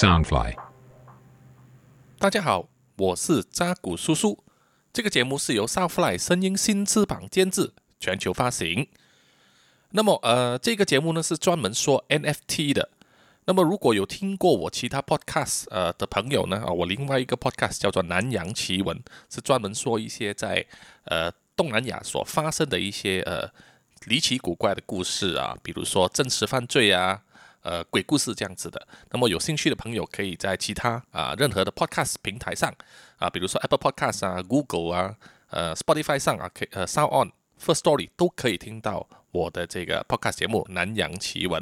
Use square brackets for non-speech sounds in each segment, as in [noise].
Soundfly，大家好，我是扎古叔叔。这个节目是由 Soundfly 声音新翅膀监制，全球发行。那么，呃，这个节目呢是专门说 NFT 的。那么，如果有听过我其他 podcast 呃的朋友呢，啊，我另外一个 podcast 叫做南洋奇闻，是专门说一些在呃东南亚所发生的一些呃离奇古怪的故事啊，比如说真实犯罪啊。呃，鬼故事这样子的。那么有兴趣的朋友，可以在其他啊、任何的 Podcast 平台上啊，比如说 Apple Podcast 啊、Google 啊、呃 Spotify 上啊，可以呃 Sound On、First Story 都可以听到我的这个 Podcast 节目《南洋奇闻》。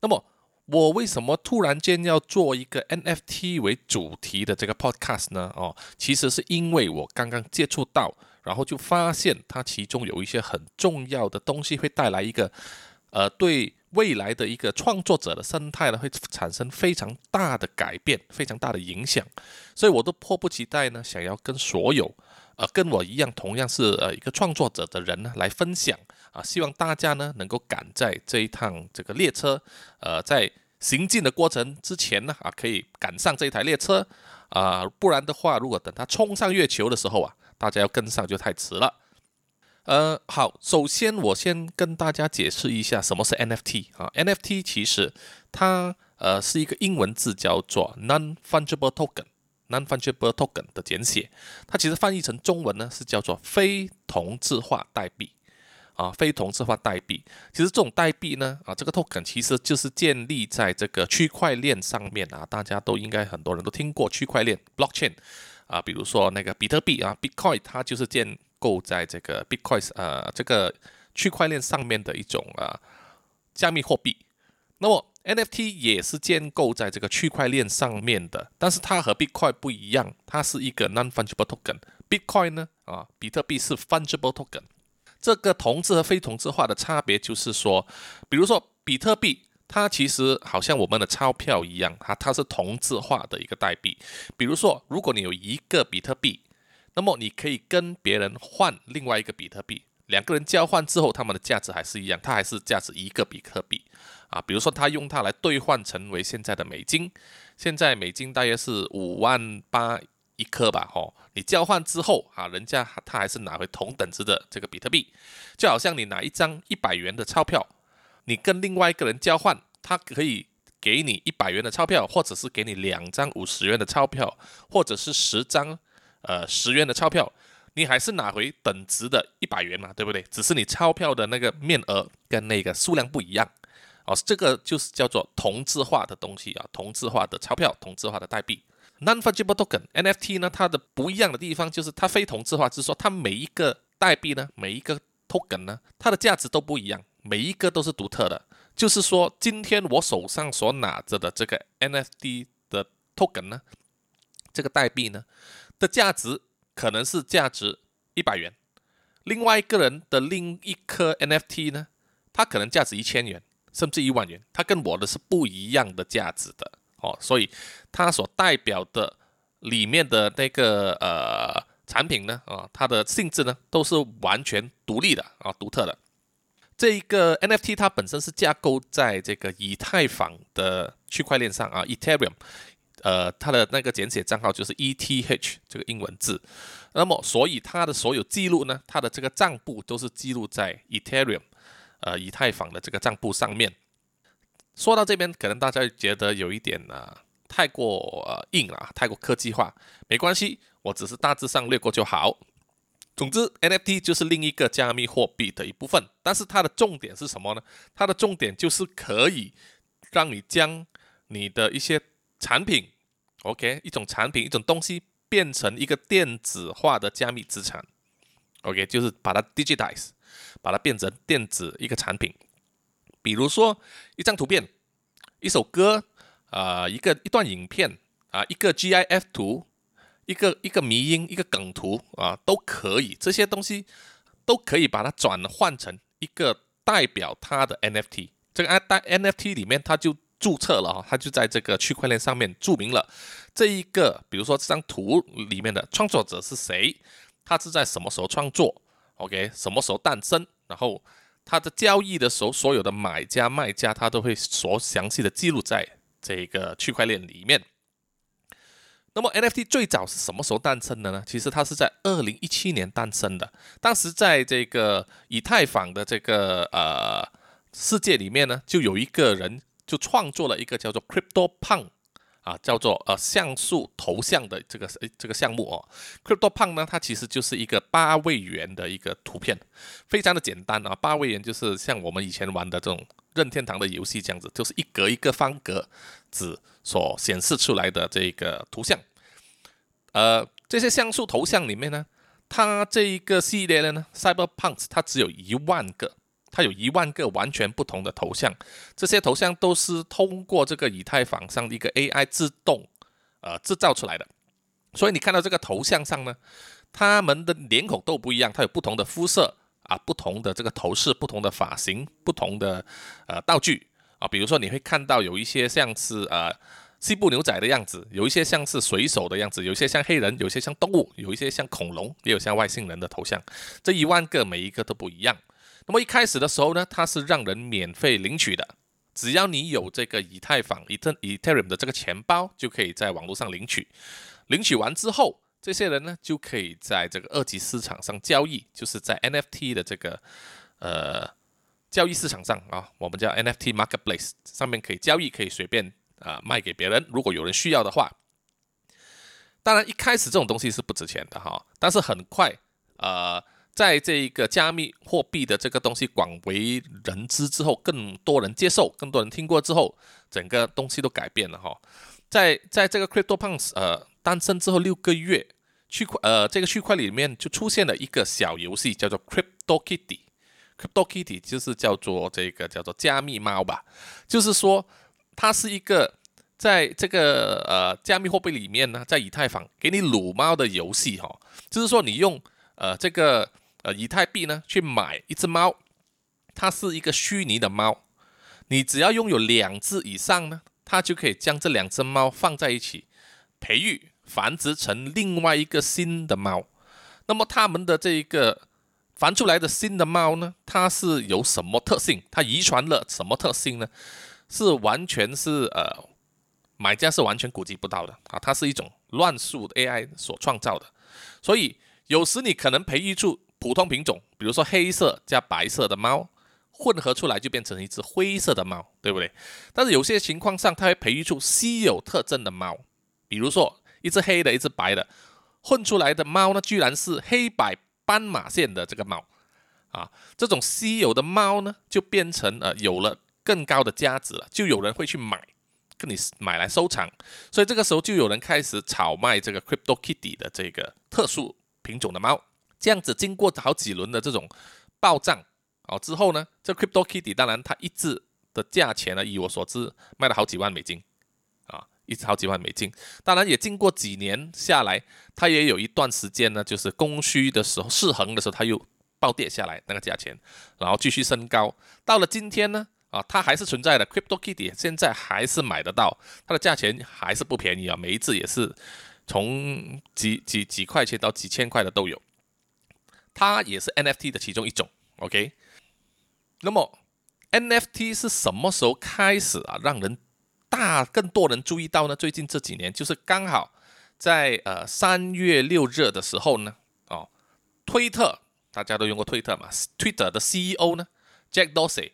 那么我为什么突然间要做一个 NFT 为主题的这个 Podcast 呢？哦，其实是因为我刚刚接触到，然后就发现它其中有一些很重要的东西会带来一个呃对。未来的一个创作者的生态呢，会产生非常大的改变，非常大的影响，所以我都迫不及待呢，想要跟所有呃跟我一样同样是呃一个创作者的人呢来分享啊，希望大家呢能够赶在这一趟这个列车，呃，在行进的过程之前呢啊，可以赶上这一台列车啊，不然的话，如果等它冲上月球的时候啊，大家要跟上就太迟了。呃，好，首先我先跟大家解释一下什么是 NFT 啊。NFT 其实它呃是一个英文字叫做 Non-Fungible Token，Non-Fungible Token 的简写。它其实翻译成中文呢是叫做非同质化代币啊，非同质化代币。其实这种代币呢啊，这个 token 其实就是建立在这个区块链上面啊，大家都应该很多人都听过区块链 （blockchain） 啊，比如说那个比特币啊，Bitcoin 它就是建。构在这个 Bitcoin 呃这个区块链上面的一种啊加密货币，那么 NFT 也是建构在这个区块链上面的，但是它和 Bitcoin 不一样，它是一个 non-fungible token。Bitcoin 呢啊，比特币是 fungible token。这个同质和非同质化的差别就是说，比如说比特币，它其实好像我们的钞票一样，它它是同质化的一个代币。比如说，如果你有一个比特币。那么你可以跟别人换另外一个比特币，两个人交换之后，他们的价值还是一样，它还是价值一个比特币啊。比如说他用它来兑换成为现在的美金，现在美金大约是五万八一颗吧，吼，你交换之后啊，人家他还是拿回同等值的这个比特币，就好像你拿一张一百元的钞票，你跟另外一个人交换，他可以给你一百元的钞票，或者是给你两张五十元的钞票，或者是十张。呃，十元的钞票，你还是拿回等值的一百元嘛，对不对？只是你钞票的那个面额跟那个数量不一样，哦，这个就是叫做同质化的东西啊，同质化的钞票，同质化的代币。Non-fungible token NFT 呢，它的不一样的地方就是它非同质化，就是说它每一个代币呢，每一个 token 呢，它的价值都不一样，每一个都是独特的。就是说，今天我手上所拿着的这个 NFT 的 token 呢，这个代币呢。的价值可能是价值一百元，另外一个人的另一颗 NFT 呢，它可能价值一千元，甚至一万元，它跟我的是不一样的价值的哦，所以它所代表的里面的那个呃产品呢，啊、它的性质呢都是完全独立的啊、独特的。这一个 NFT 它本身是架构在这个以太坊的区块链上啊，Ethereum。呃，它的那个简写账号就是 ETH 这个英文字，那么所以它的所有记录呢，它的这个账簿都是记录在 Ethereum，呃，以太坊的这个账簿上面。说到这边，可能大家觉得有一点啊、呃，太过呃硬了，太过科技化，没关系，我只是大致上略过就好。总之，NFT 就是另一个加密货币的一部分，但是它的重点是什么呢？它的重点就是可以让你将你的一些产品，OK，一种产品，一种东西变成一个电子化的加密资产，OK，就是把它 digitize，把它变成电子一个产品。比如说一张图片、一首歌，啊、一个一段影片，啊、一个 GIF 图，一个一个迷音，一个梗图，啊、都可以。这些东西都可以把它转换成一个代表它的 NFT。这个 NFT 里面，它就注册了哈，他就在这个区块链上面注明了这一个，比如说这张图里面的创作者是谁，他是在什么时候创作，OK，什么时候诞生，然后他的交易的时候，所有的买家卖家他都会所详细的记录在这个区块链里面。那么 NFT 最早是什么时候诞生的呢？其实它是在二零一七年诞生的。当时在这个以太坊的这个呃世界里面呢，就有一个人就创作了一个叫做 CryptoPunk 啊，叫做呃像素头像的这个这个项目哦。CryptoPunk 呢，它其实就是一个八位元的一个图片，非常的简单啊。八位元就是像我们以前玩的这种任天堂的游戏这样子，就是一格一个方格子。所显示出来的这个图像，呃，这些像素头像里面呢，它这一个系列的呢，Cyberpunk 它只有一万个，它有一万个完全不同的头像，这些头像都是通过这个以太坊上的一个 AI 自动呃制造出来的，所以你看到这个头像上呢，他们的脸孔都不一样，它有不同的肤色啊，不同的这个头饰，不同的发型，不同的呃道具。啊，比如说你会看到有一些像是呃西部牛仔的样子，有一些像是水手的样子，有一些像黑人，有些像动物，有一些像恐龙，也有像外星人的头像。这一万个每一个都不一样。那么一开始的时候呢，它是让人免费领取的，只要你有这个以太坊、以特、以太 m 的这个钱包，就可以在网络上领取。领取完之后，这些人呢就可以在这个二级市场上交易，就是在 NFT 的这个呃。交易市场上啊，我们叫 NFT Marketplace 上面可以交易，可以随便啊卖给别人。如果有人需要的话，当然一开始这种东西是不值钱的哈，但是很快呃，在这一个加密货币的这个东西广为人知之后，更多人接受，更多人听过之后，整个东西都改变了哈。在在这个 CryptoPunks 呃诞生之后六个月，区块呃这个区块里面就出现了一个小游戏，叫做 CryptoKitty。CryptoKitty 就是叫做这个叫做加密猫吧，就是说它是一个在这个呃加密货币里面呢，在以太坊给你撸猫的游戏哈，就是说你用呃这个呃以太币呢去买一只猫，它是一个虚拟的猫，你只要拥有两只以上呢，它就可以将这两只猫放在一起培育繁殖成另外一个新的猫，那么它们的这一个。繁出来的新的猫呢，它是有什么特性？它遗传了什么特性呢？是完全是呃，买家是完全估计不到的啊！它是一种乱数的 AI 所创造的，所以有时你可能培育出普通品种，比如说黑色加白色的猫混合出来就变成一只灰色的猫，对不对？但是有些情况上，它会培育出稀有特征的猫，比如说一只黑的，一只白的混出来的猫呢，居然是黑白。斑马线的这个猫啊，这种稀有的猫呢，就变成呃有了更高的价值了，就有人会去买，跟你买来收藏，所以这个时候就有人开始炒卖这个 Crypto Kitty 的这个特殊品种的猫，这样子经过好几轮的这种暴涨啊之后呢，这 Crypto Kitty 当然它一只的价钱呢，以我所知卖了好几万美金啊。一直好几万美金，当然也经过几年下来，它也有一段时间呢，就是供需的时候失衡的时候，它又暴跌下来那个价钱，然后继续升高。到了今天呢，啊，它还是存在的，CryptoKitty 现在还是买得到，它的价钱还是不便宜啊，每一只也是从几几几块钱到几千块的都有。它也是 NFT 的其中一种，OK。那么 NFT 是什么时候开始啊，让人？大更多人注意到呢，最近这几年就是刚好在呃三月六日的时候呢，哦，推特大家都用过推特嘛，Twitter 的 CEO 呢，Jack Dorsey，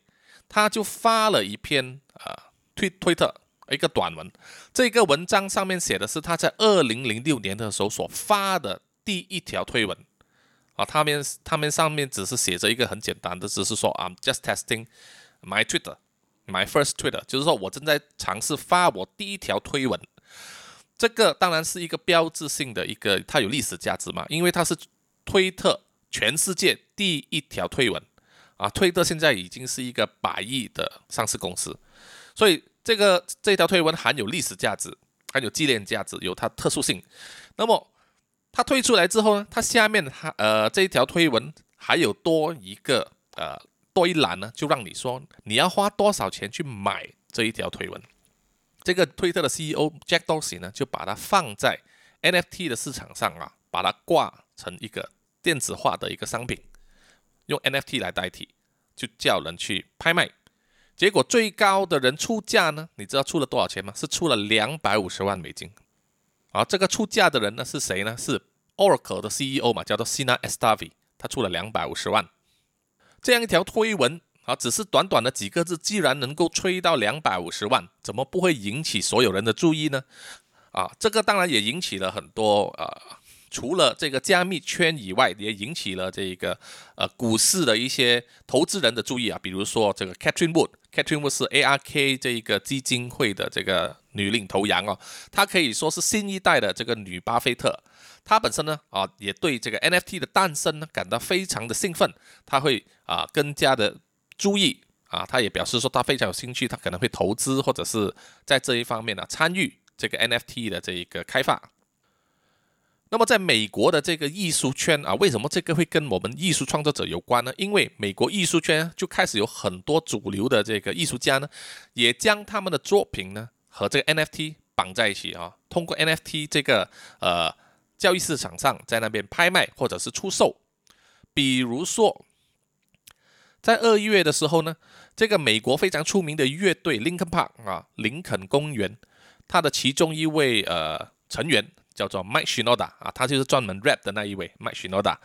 他就发了一篇呃推推特一个短文，这个文章上面写的是他在二零零六年的时候所发的第一条推文，啊，他们他们上面只是写着一个很简单的，只是说 I'm just testing my Twitter。My first Twitter，就是说我正在尝试发我第一条推文，这个当然是一个标志性的一个，它有历史价值嘛，因为它是推特全世界第一条推文啊。推特现在已经是一个百亿的上市公司，所以这个这条推文含有历史价值，含有纪念价值，有它特殊性。那么它推出来之后呢，它下面他呃这一条推文还有多一个呃。多一栏呢，就让你说你要花多少钱去买这一条推文。这个推特的 CEO Jack Dorsey 呢，就把它放在 NFT 的市场上啊，把它挂成一个电子化的一个商品，用 NFT 来代替，就叫人去拍卖。结果最高的人出价呢，你知道出了多少钱吗？是出了两百五十万美金。啊，这个出价的人呢是谁呢？是 Oracle 的 CEO 嘛，叫做 Sina Estavi，他出了两百五十万。这样一条推文啊，只是短短的几个字，既然能够吹到两百五十万，怎么不会引起所有人的注意呢？啊，这个当然也引起了很多呃。除了这个加密圈以外，也引起了这个呃股市的一些投资人的注意啊，比如说这个 Catherine Wood，Catherine Wood 是 ARK 这一个基金会的这个女领头羊哦，她可以说是新一代的这个女巴菲特。她本身呢啊也对这个 NFT 的诞生呢感到非常的兴奋，她会啊更加的注意啊，她也表示说她非常有兴趣，她可能会投资或者是在这一方面呢参与这个 NFT 的这一个开发。那么，在美国的这个艺术圈啊，为什么这个会跟我们艺术创作者有关呢？因为美国艺术圈就开始有很多主流的这个艺术家呢，也将他们的作品呢和这个 NFT 绑在一起啊，通过 NFT 这个呃交易市场上在那边拍卖或者是出售。比如说，在二月的时候呢，这个美国非常出名的乐队 Linkin Park 啊，林肯公园，他的其中一位呃成员。叫做 Mike Shinoda 啊，他就是专门 rap 的那一位 Mike Shinoda。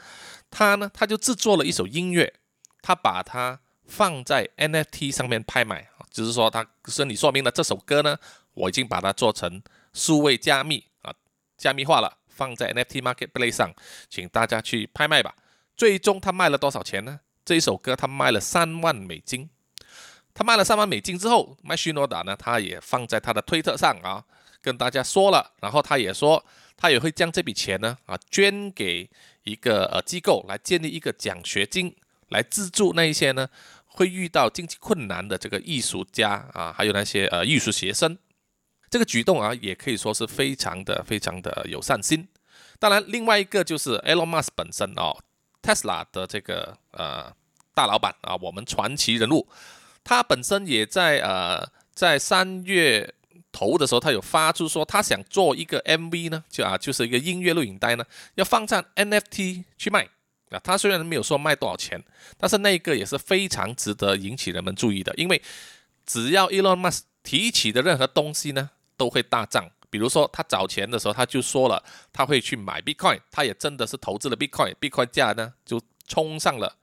他呢，他就制作了一首音乐，他把它放在 NFT 上面拍卖，就是说他跟你说明了这首歌呢，我已经把它做成数位加密啊，加密化了，放在 NFT Marketplace 上，请大家去拍卖吧。最终他卖了多少钱呢？这一首歌他卖了三万美金。他卖了三万美金之后，Mike Shinoda 呢，他也放在他的推特上啊，跟大家说了，然后他也说。他也会将这笔钱呢啊捐给一个呃机构来建立一个奖学金，来资助那一些呢会遇到经济困难的这个艺术家啊，还有那些呃艺术学生。这个举动啊也可以说是非常的非常的有善心。当然，另外一个就是 Elon Musk 本身哦，Tesla 的这个呃大老板啊，我们传奇人物，他本身也在呃在三月。头的时候，他有发出说他想做一个 MV 呢，就啊就是一个音乐录影带呢，要放上 NFT 去卖啊。他虽然没有说卖多少钱，但是那个也是非常值得引起人们注意的，因为只要 Elon Musk 提起的任何东西呢，都会大涨。比如说他早前的时候他就说了他会去买 Bitcoin，他也真的是投资了 Bitcoin，Bitcoin 价呢就冲上了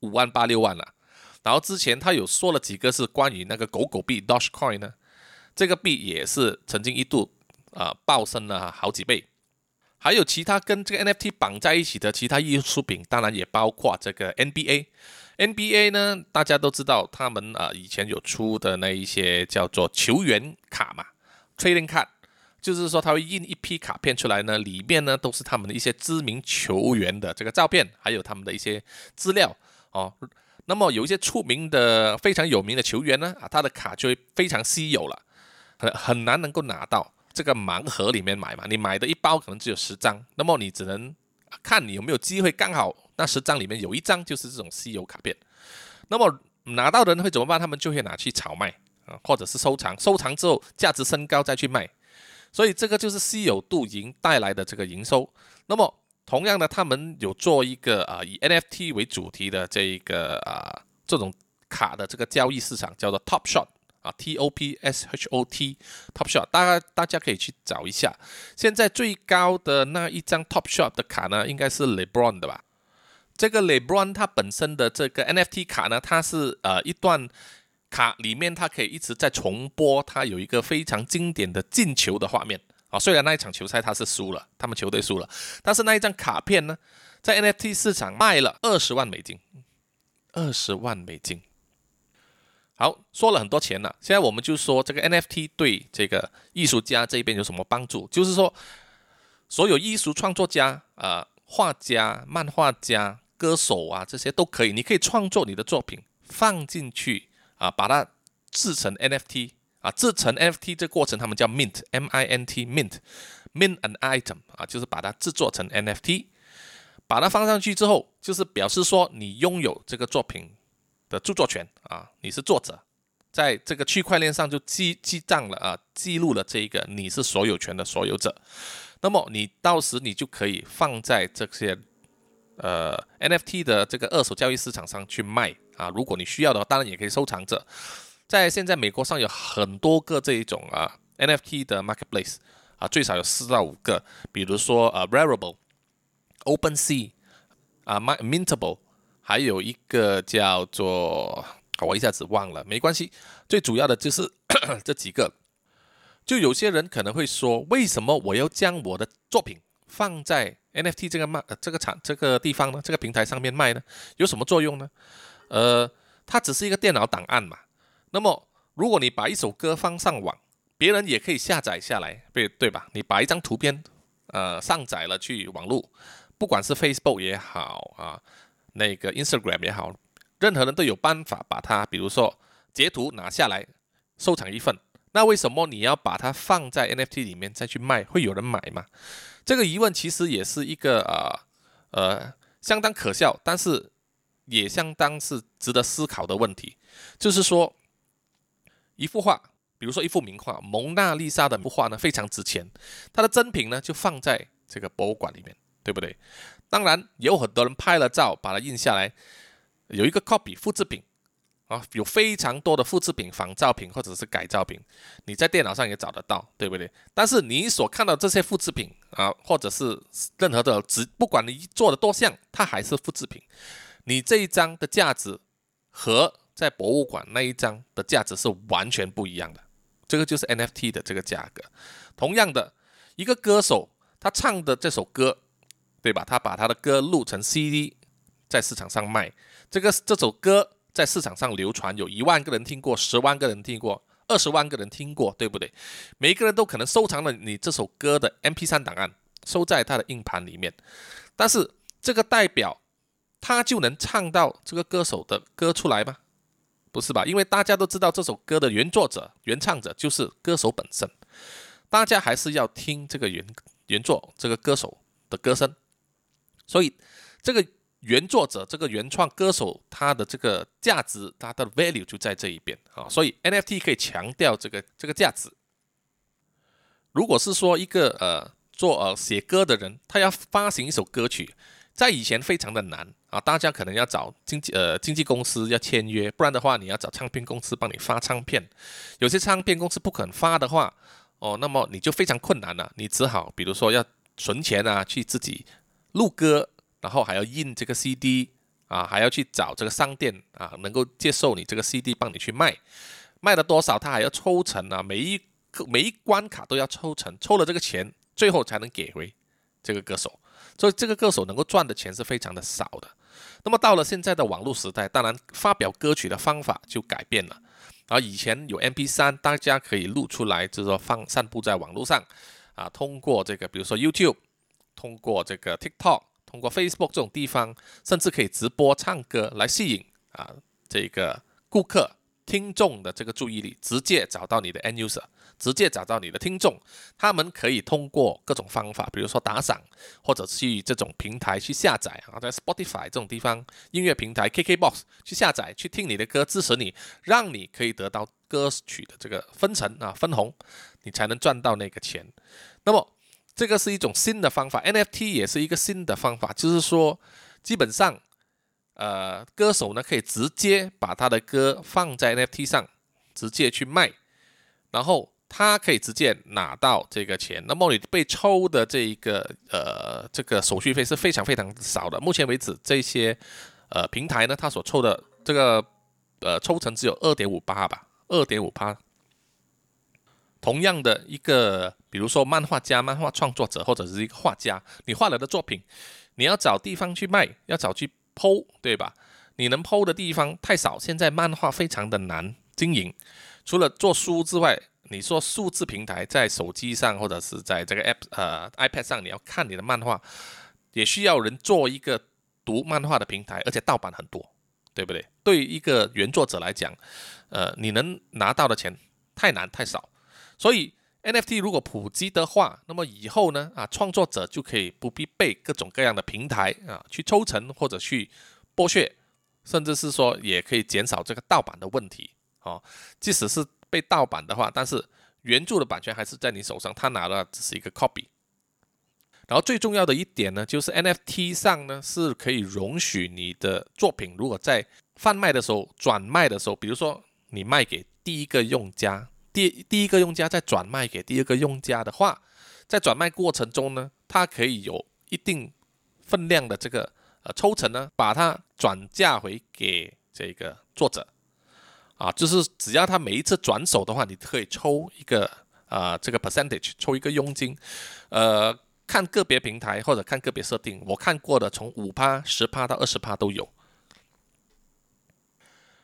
五万八六万了。然后之前他有说了几个是关于那个狗狗币 Dogecoin 呢。这个币也是曾经一度啊暴升了好几倍，还有其他跟这个 NFT 绑在一起的其他艺术品，当然也包括这个 NBA。NBA 呢，大家都知道他们啊以前有出的那一些叫做球员卡嘛，Trading Card，就是说他会印一批卡片出来呢，里面呢都是他们的一些知名球员的这个照片，还有他们的一些资料哦。那么有一些出名的、非常有名的球员呢，啊，他的卡就会非常稀有了。很很难能够拿到这个盲盒里面买嘛，你买的一包可能只有十张，那么你只能看你有没有机会，刚好那十张里面有一张就是这种稀有卡片，那么拿到的人会怎么办？他们就会拿去炒卖啊，或者是收藏，收藏之后价值升高再去卖，所以这个就是稀有度营带来的这个营收。那么同样的，他们有做一个啊以 NFT 为主题的这一个啊这种卡的这个交易市场，叫做 Top Shot。啊，T O P S H O T，Top Shot，大家大家可以去找一下。现在最高的那一张 Top Shot 的卡呢，应该是 LeBron 的吧？这个 LeBron 它本身的这个 NFT 卡呢，它是呃一段卡里面它可以一直在重播，它有一个非常经典的进球的画面啊。虽然那一场球赛它是输了，他们球队输了，但是那一张卡片呢，在 NFT 市场卖了二十万美金，二十万美金。好，说了很多钱了，现在我们就说这个 NFT 对这个艺术家这边有什么帮助？就是说，所有艺术创作家、呃，画家、漫画家、歌手啊，这些都可以，你可以创作你的作品放进去啊，把它制成 NFT 啊，制成 NFT 这过程他们叫 mint，M-I-N-T，mint，mint an item 啊，就是把它制作成 NFT，把它放上去之后，就是表示说你拥有这个作品。的著作权啊，你是作者，在这个区块链上就记记账了啊，记录了这一个你是所有权的所有者。那么你到时你就可以放在这些呃 NFT 的这个二手交易市场上去卖啊。如果你需要的话，当然也可以收藏着。在现在美国上有很多个这一种啊 NFT 的 marketplace 啊，最少有四到五个，比如说呃 Rarible、OpenSea 啊 Mintable，还有一个叫做我一下子忘了，没关系，最主要的就是 [coughs] 这几个。就有些人可能会说，为什么我要将我的作品放在 NFT 这个卖这个产这个地方呢？这个平台上面卖呢？有什么作用呢？呃，它只是一个电脑档案嘛。那么如果你把一首歌放上网，别人也可以下载下来，对对吧？你把一张图片呃上载了去网络，不管是 Facebook 也好啊，那个 Instagram 也好，任何人都有办法把它，比如说截图拿下来收藏一份。那为什么你要把它放在 NFT 里面再去卖？会有人买吗？这个疑问其实也是一个呃呃相当可笑，但是也相当是值得思考的问题。就是说，一幅画，比如说一幅名画《蒙娜丽莎》的幅画呢，非常值钱，它的真品呢就放在这个博物馆里面，对不对？当然，有很多人拍了照，把它印下来，有一个 copy 复制品。啊，有非常多的复制品、仿造品或者是改造品，你在电脑上也找得到，对不对？但是你所看到这些复制品啊，或者是任何的只不管你做的多像，它还是复制品。你这一张的价值和在博物馆那一张的价值是完全不一样的。这个就是 NFT 的这个价格。同样的，一个歌手他唱的这首歌，对吧？他把他的歌录成 CD，在市场上卖，这个这首歌。在市场上流传，有一万个人听过，十万个人听过，二十万个人听过，对不对？每一个人都可能收藏了你这首歌的 MP3 档案，收在他的硬盘里面。但是这个代表他就能唱到这个歌手的歌出来吗？不是吧？因为大家都知道这首歌的原作者、原唱者就是歌手本身，大家还是要听这个原原作这个歌手的歌声。所以这个。原作者这个原创歌手，他的这个价值，他的 value 就在这一边啊，所以 NFT 可以强调这个这个价值。如果是说一个呃做呃写歌的人，他要发行一首歌曲，在以前非常的难啊，大家可能要找经纪呃经纪公司要签约，不然的话你要找唱片公司帮你发唱片，有些唱片公司不肯发的话，哦，那么你就非常困难了，你只好比如说要存钱啊，去自己录歌。然后还要印这个 CD 啊，还要去找这个商店啊，能够接受你这个 CD 帮你去卖，卖了多少他还要抽成啊，每一个每一关卡都要抽成，抽了这个钱，最后才能给回这个歌手，所以这个歌手能够赚的钱是非常的少的。那么到了现在的网络时代，当然发表歌曲的方法就改变了，啊以前有 MP3，大家可以录出来，就是说放散布在网络上啊，通过这个比如说 YouTube，通过这个 TikTok。通过 Facebook 这种地方，甚至可以直播唱歌来吸引啊这个顾客听众的这个注意力，直接找到你的 end user，直接找到你的听众。他们可以通过各种方法，比如说打赏，或者去这种平台去下载啊，在 Spotify 这种地方音乐平台 KKBox 去下载，去听你的歌，支持你，让你可以得到歌曲的这个分成啊分红，你才能赚到那个钱。那么。这个是一种新的方法，NFT 也是一个新的方法，就是说，基本上，呃，歌手呢可以直接把他的歌放在 NFT 上，直接去卖，然后他可以直接拿到这个钱。那么你被抽的这一个呃这个手续费是非常非常少的。目前为止，这些呃平台呢，他所抽的这个呃抽成只有二点五八吧，二点五八。同样的一个，比如说漫画家、漫画创作者或者是一个画家，你画了的作品，你要找地方去卖，要找去剖对吧？你能剖的地方太少，现在漫画非常的难经营。除了做书之外，你说数字平台在手机上或者是在这个 App 呃 iPad 上，你要看你的漫画，也需要人做一个读漫画的平台，而且盗版很多，对不对？对一个原作者来讲，呃，你能拿到的钱太难太少。所以 NFT 如果普及的话，那么以后呢啊，创作者就可以不必被各种各样的平台啊去抽成或者去剥削，甚至是说也可以减少这个盗版的问题哦。即使是被盗版的话，但是原著的版权还是在你手上，他拿的只是一个 copy。然后最重要的一点呢，就是 NFT 上呢是可以容许你的作品如果在贩卖的时候、转卖的时候，比如说。你卖给第一个用家，第第一个用家再转卖给第二个用家的话，在转卖过程中呢，它可以有一定分量的这个呃抽成呢，把它转嫁回给这个作者，啊，就是只要他每一次转手的话，你可以抽一个啊、这个 percentage，抽一个佣金，呃，看个别平台或者看个别设定，我看过的从五趴、十趴到二十趴都有。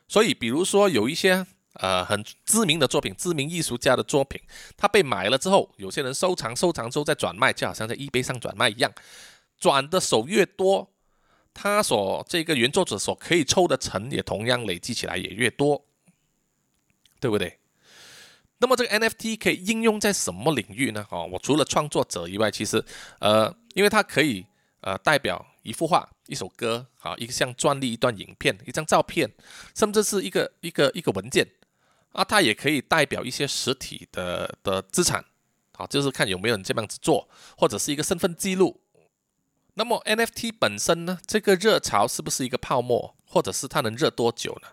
所以，比如说有一些呃很知名的作品，知名艺术家的作品，他被买了之后，有些人收藏，收藏之后再转卖，就好像在 eBay 上转卖一样，转的手越多，他所这个原作者所可以抽的成也同样累积起来也越多，对不对？那么这个 NFT 可以应用在什么领域呢？哦，我除了创作者以外，其实呃，因为它可以呃代表。一幅画、一首歌、啊，一项专利、一段影片、一张照片，甚至是一个一个一个文件，啊，它也可以代表一些实体的的资产，啊，就是看有没有人这样子做，或者是一个身份记录。那么 NFT 本身呢，这个热潮是不是一个泡沫，或者是它能热多久呢？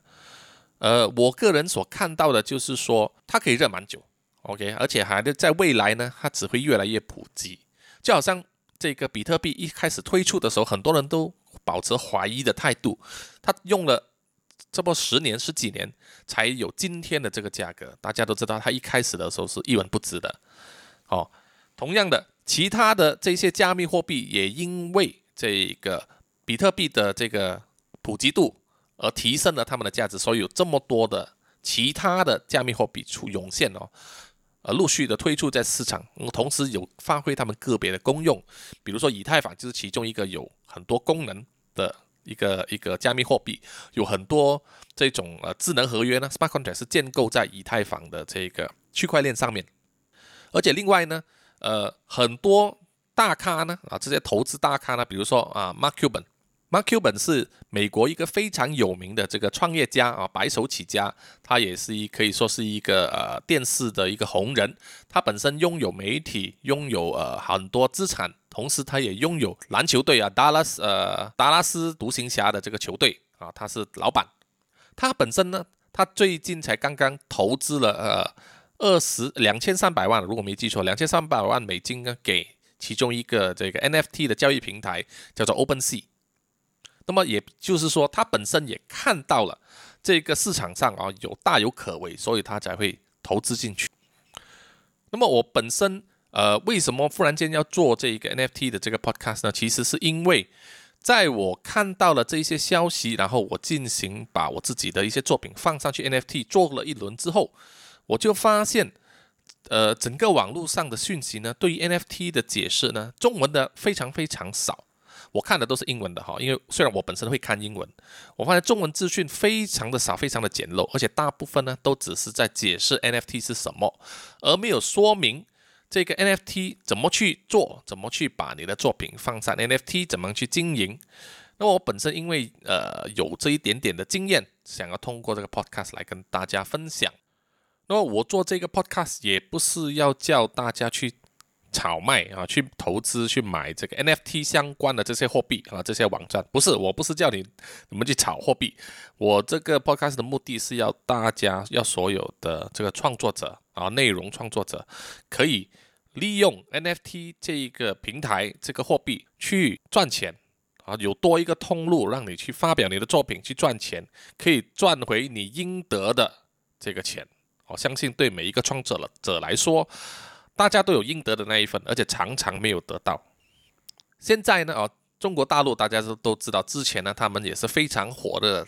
呃，我个人所看到的就是说，它可以热蛮久，OK，而且还在未来呢，它只会越来越普及，就好像。这个比特币一开始推出的时候，很多人都保持怀疑的态度。它用了这么十年、十几年，才有今天的这个价格。大家都知道，它一开始的时候是一文不值的。哦，同样的，其他的这些加密货币也因为这个比特币的这个普及度而提升了他们的价值，所以有这么多的其他的加密货币出涌现哦。呃，陆续的推出在市场，同时有发挥他们个别的功用，比如说以太坊就是其中一个有很多功能的一个一个加密货币，有很多这种呃智能合约呢，smart contract 是建构在以太坊的这个区块链上面，而且另外呢，呃，很多大咖呢啊，这些投资大咖呢，比如说啊，Mark Cuban。Mark Cuban 是美国一个非常有名的这个创业家啊，白手起家，他也是一可以说是一个呃电视的一个红人。他本身拥有媒体，拥有呃很多资产，同时他也拥有篮球队啊，达拉斯呃达拉斯独行侠的这个球队啊，他是老板。他本身呢，他最近才刚刚投资了呃二十两千三百万，如果没记错，两千三百万美金呢，给其中一个这个 NFT 的交易平台，叫做 OpenSea。那么也就是说，他本身也看到了这个市场上啊有大有可为，所以他才会投资进去。那么我本身呃为什么忽然间要做这一个 NFT 的这个 podcast 呢？其实是因为在我看到了这一些消息，然后我进行把我自己的一些作品放上去 NFT 做了一轮之后，我就发现呃整个网络上的讯息呢，对于 NFT 的解释呢，中文的非常非常少。我看的都是英文的哈，因为虽然我本身会看英文，我发现中文资讯非常的少，非常的简陋，而且大部分呢都只是在解释 NFT 是什么，而没有说明这个 NFT 怎么去做，怎么去把你的作品放上 NFT，怎么去经营。那我本身因为呃有这一点点的经验，想要通过这个 podcast 来跟大家分享。那么我做这个 podcast 也不是要叫大家去。炒卖啊，去投资去买这个 NFT 相关的这些货币啊，这些网站不是，我不是叫你你们去炒货币。我这个 podcast 的目的是要大家，要所有的这个创作者啊，内容创作者可以利用 NFT 这一个平台，这个货币去赚钱啊，有多一个通路让你去发表你的作品去赚钱，可以赚回你应得的这个钱。我相信对每一个创作者来说。大家都有应得的那一份，而且常常没有得到。现在呢，哦，中国大陆大家都都知道，之前呢，他们也是非常火的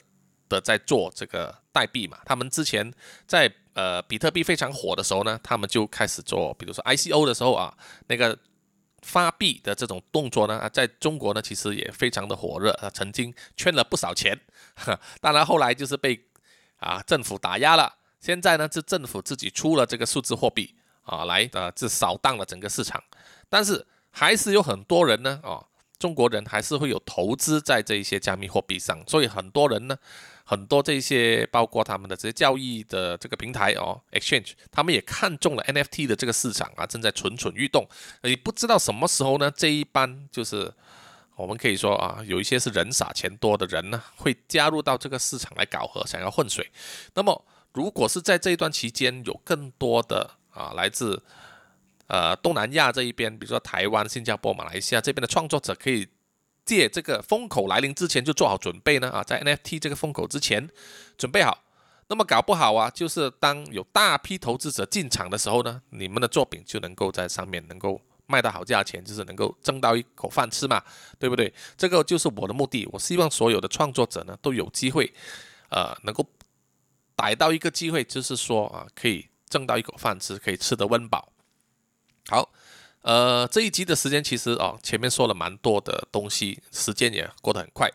的在做这个代币嘛。他们之前在呃比特币非常火的时候呢，他们就开始做，比如说 ICO 的时候啊，那个发币的这种动作呢，在中国呢其实也非常的火热啊，曾经圈了不少钱。[laughs] 当然后来就是被啊政府打压了。现在呢，是政府自己出了这个数字货币。啊，来，呃，就扫荡了整个市场，但是还是有很多人呢，啊，中国人还是会有投资在这一些加密货币上，所以很多人呢，很多这些包括他们的这些交易的这个平台哦，exchange，他们也看中了 NFT 的这个市场啊，正在蠢蠢欲动，也不知道什么时候呢，这一班就是我们可以说啊，有一些是人傻钱多的人呢，会加入到这个市场来搞和，想要混水，那么。如果是在这一段期间有更多的啊来自呃东南亚这一边，比如说台湾、新加坡、马来西亚这边的创作者，可以借这个风口来临之前就做好准备呢啊，在 NFT 这个风口之前准备好，那么搞不好啊，就是当有大批投资者进场的时候呢，你们的作品就能够在上面能够卖到好价钱，就是能够挣到一口饭吃嘛，对不对？这个就是我的目的，我希望所有的创作者呢都有机会，呃，能够。逮到一个机会，就是说啊，可以挣到一口饭吃，可以吃得温饱。好，呃，这一集的时间其实哦，前面说了蛮多的东西，时间也过得很快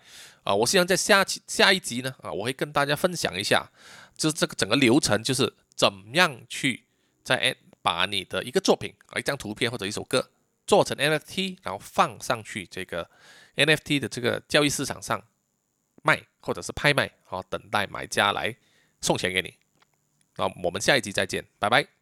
啊。我希望在下期下一集呢啊，我会跟大家分享一下，就是这个整个流程，就是怎么样去在把你的一个作品啊，一张图片或者一首歌做成 NFT，然后放上去这个 NFT 的这个交易市场上卖，或者是拍卖，好，等待买家来。送钱给你，那我们下一集再见，拜拜。